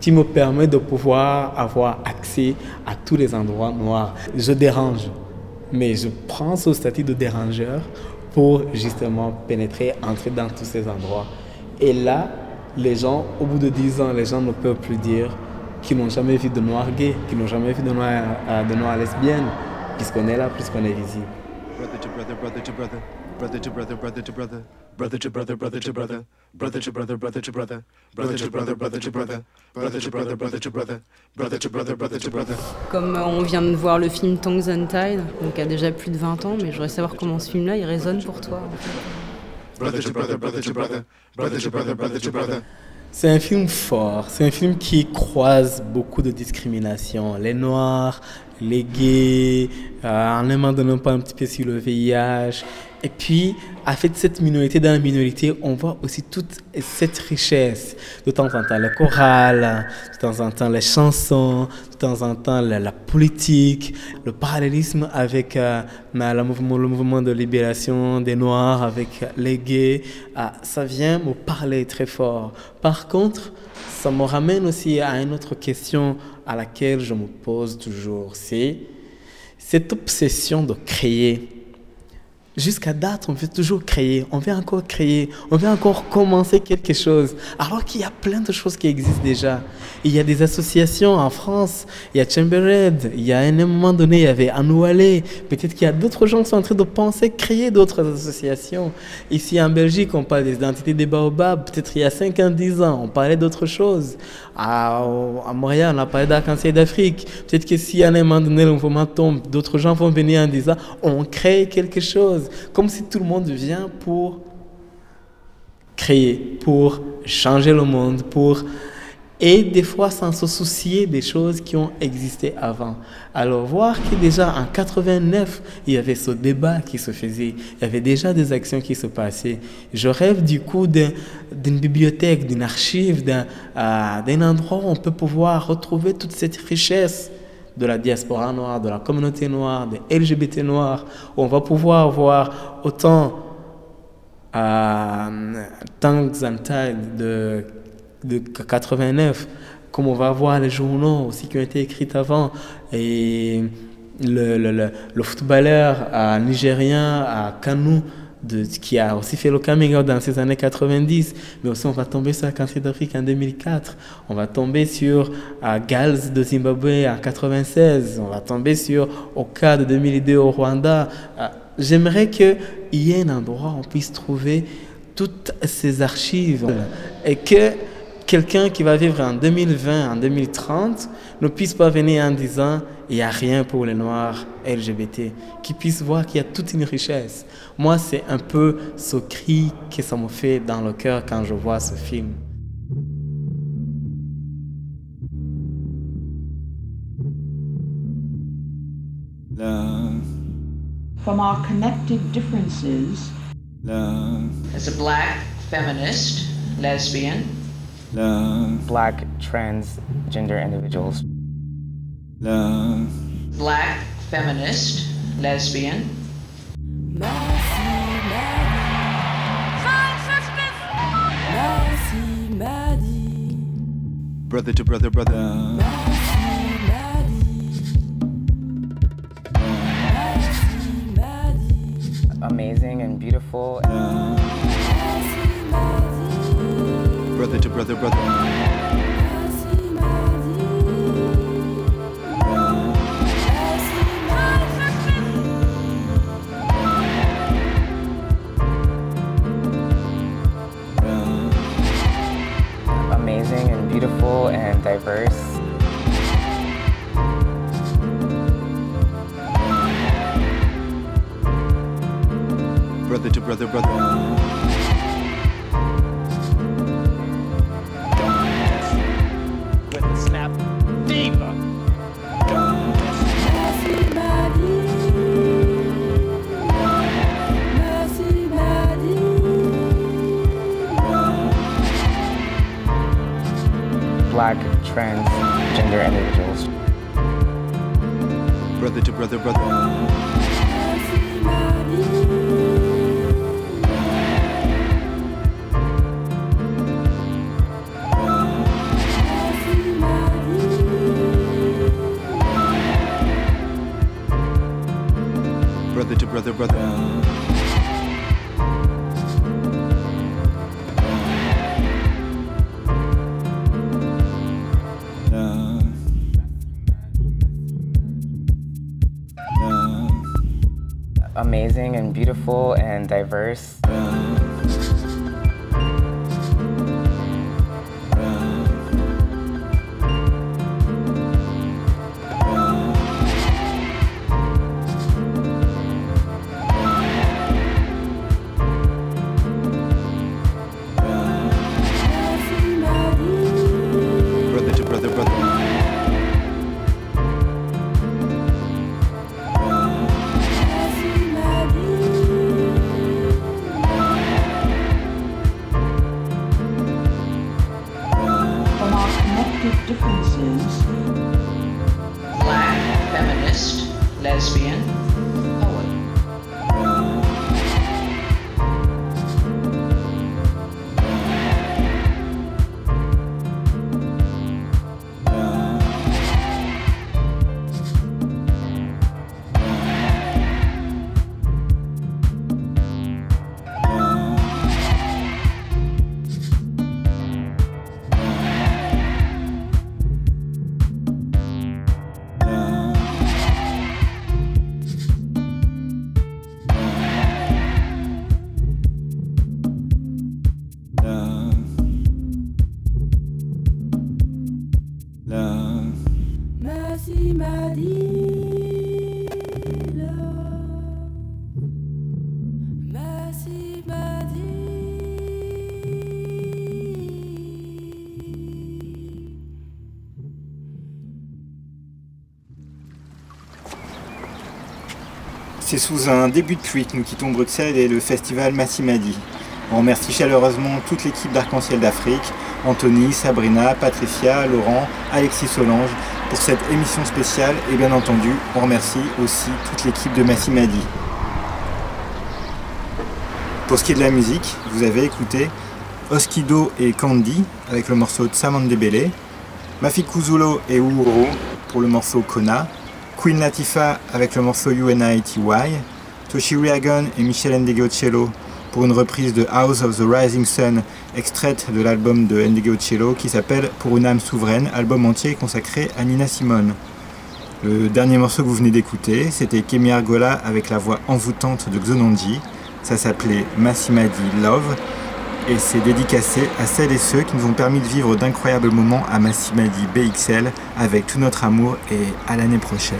qui me permet de pouvoir avoir accès à tous les endroits noirs. Je dérange, mais je prends ce statut de dérangeur pour justement pénétrer, entrer dans tous ces endroits. Et là, les gens, au bout de 10 ans, les gens ne peuvent plus dire qu'ils n'ont jamais vu de noirs gays, qu'ils n'ont jamais vu euh, de noirs lesbiennes, puisqu'on est là, puisqu'on est visible. brother to brother, brother to brother, brother to brother, brother to brother, brother to brother, brother to brother, brother to brother, brother to brother, brother to brother, brother to brother, brother to brother, brother to brother, brother to brother, brother to brother. Comme on vient de voir le film Tongues Untied, donc il y a déjà plus de 20 ans, mais je voudrais savoir comment ce film-là, il résonne pour toi. Brother to brother, brother to brother, brother to brother, brother to brother. C'est un film fort, c'est un film qui croise beaucoup de discrimination. Les noirs, les gays, euh, en aimant donner pas un petit peu sur le VIH. Et puis, avec cette minorité dans la minorité, on voit aussi toute cette richesse. De temps en temps, le choral, de temps en temps, les chansons, de temps en temps, la, politique, le parallélisme avec euh, ma- le, mouvement, le mouvement de libération des Noirs, avec les gays. Ah, ça vient me parler très fort. Par contre, ça me ramène aussi à une autre question à laquelle je me pose toujours. C'est cette obsession de créer. Jusqu'à date, on veut toujours créer, on veut encore créer, on veut encore commencer quelque chose, alors qu'il y a plein de choses qui existent déjà. Il y a des associations en France, il y a Chambered, il y a un moment donné, il y avait Anoualé, peut-être qu'il y a d'autres gens qui sont en train de penser créer d'autres associations. Ici en Belgique, on parle des identités des baobabs, peut-être il y a 5 ans, 10 ans, on parlait d'autres choses. À, à Montréal, on a parlé d'arc-en-ciel d'Afrique. Peut-être que si à un moment donné le mouvement tombe, d'autres gens vont venir en disant on crée quelque chose. Comme si tout le monde vient pour créer, pour changer le monde, pour. Et des fois sans se soucier des choses qui ont existé avant. Alors voir que déjà en 89, il y avait ce débat qui se faisait, il y avait déjà des actions qui se passaient. Je rêve du coup d'un- d'une bibliothèque, d'une archive, d'un euh, d'un endroit où on peut pouvoir retrouver toute cette richesse de la diaspora noire, de la communauté noire, des LGBT noirs, on va pouvoir voir autant euh, Tanks and de, de 89, comme on va voir les journaux aussi qui ont été écrits avant, et le, le, le, le footballeur euh, nigérien à Kanu, de, qui a aussi fait le coming out dans ces années 90, mais aussi on va tomber sur la cancer d'Afrique en 2004, on va tomber sur euh, Gals de Zimbabwe en 96, on va tomber sur Oka de 2002 au Rwanda. Euh, J'aimerais qu'il y ait un endroit où on puisse trouver toutes ces archives. Et que quelqu'un qui va vivre en 2020, en 2030, ne puisse pas venir en disant il n'y a rien pour les Noirs LGBT, qui puisse voir qu'il y a toute une richesse. Moi, c'est un peu ce cri que ça me fait dans le cœur quand je vois ce film. From our connected differences, As a black feminist, lesbian, black transgender individuals. black feminist, lesbian, Brother to brother, brother. Amazing and beautiful. Brother to brother, brother. Beautiful and diverse. Brother to brother, brother. with a snap diva. Black transgender individuals. Brother to brother, brother. Brother to brother, brother. Beautiful and diverse. C'est sous un début de pluie que nous quittons Bruxelles et le festival Massimadi. On remercie chaleureusement toute l'équipe d'Arc-en-Ciel d'Afrique, Anthony, Sabrina, Patricia, Laurent, Alexis Solange, pour cette émission spéciale et bien entendu, on remercie aussi toute l'équipe de Massimadi. Pour ce qui est de la musique, vous avez écouté Oskido et Candy avec le morceau Tsamandebele, Mafikuzulo et Uhuru pour le morceau Kona, Queen Latifah avec le morceau UNITY, Toshiri Hagon et Michel Ndegeocello pour une reprise de House of the Rising Sun, extraite de l'album de Ndegeocello qui s'appelle Pour une âme souveraine, album entier consacré à Nina Simone. Le dernier morceau que vous venez d'écouter, c'était Kemi Argola avec la voix envoûtante de Xononji. Ça s'appelait Massimadi Love et c'est dédicacé à celles et ceux qui nous ont permis de vivre d'incroyables moments à Massimadi BXL avec tout notre amour et à l'année prochaine.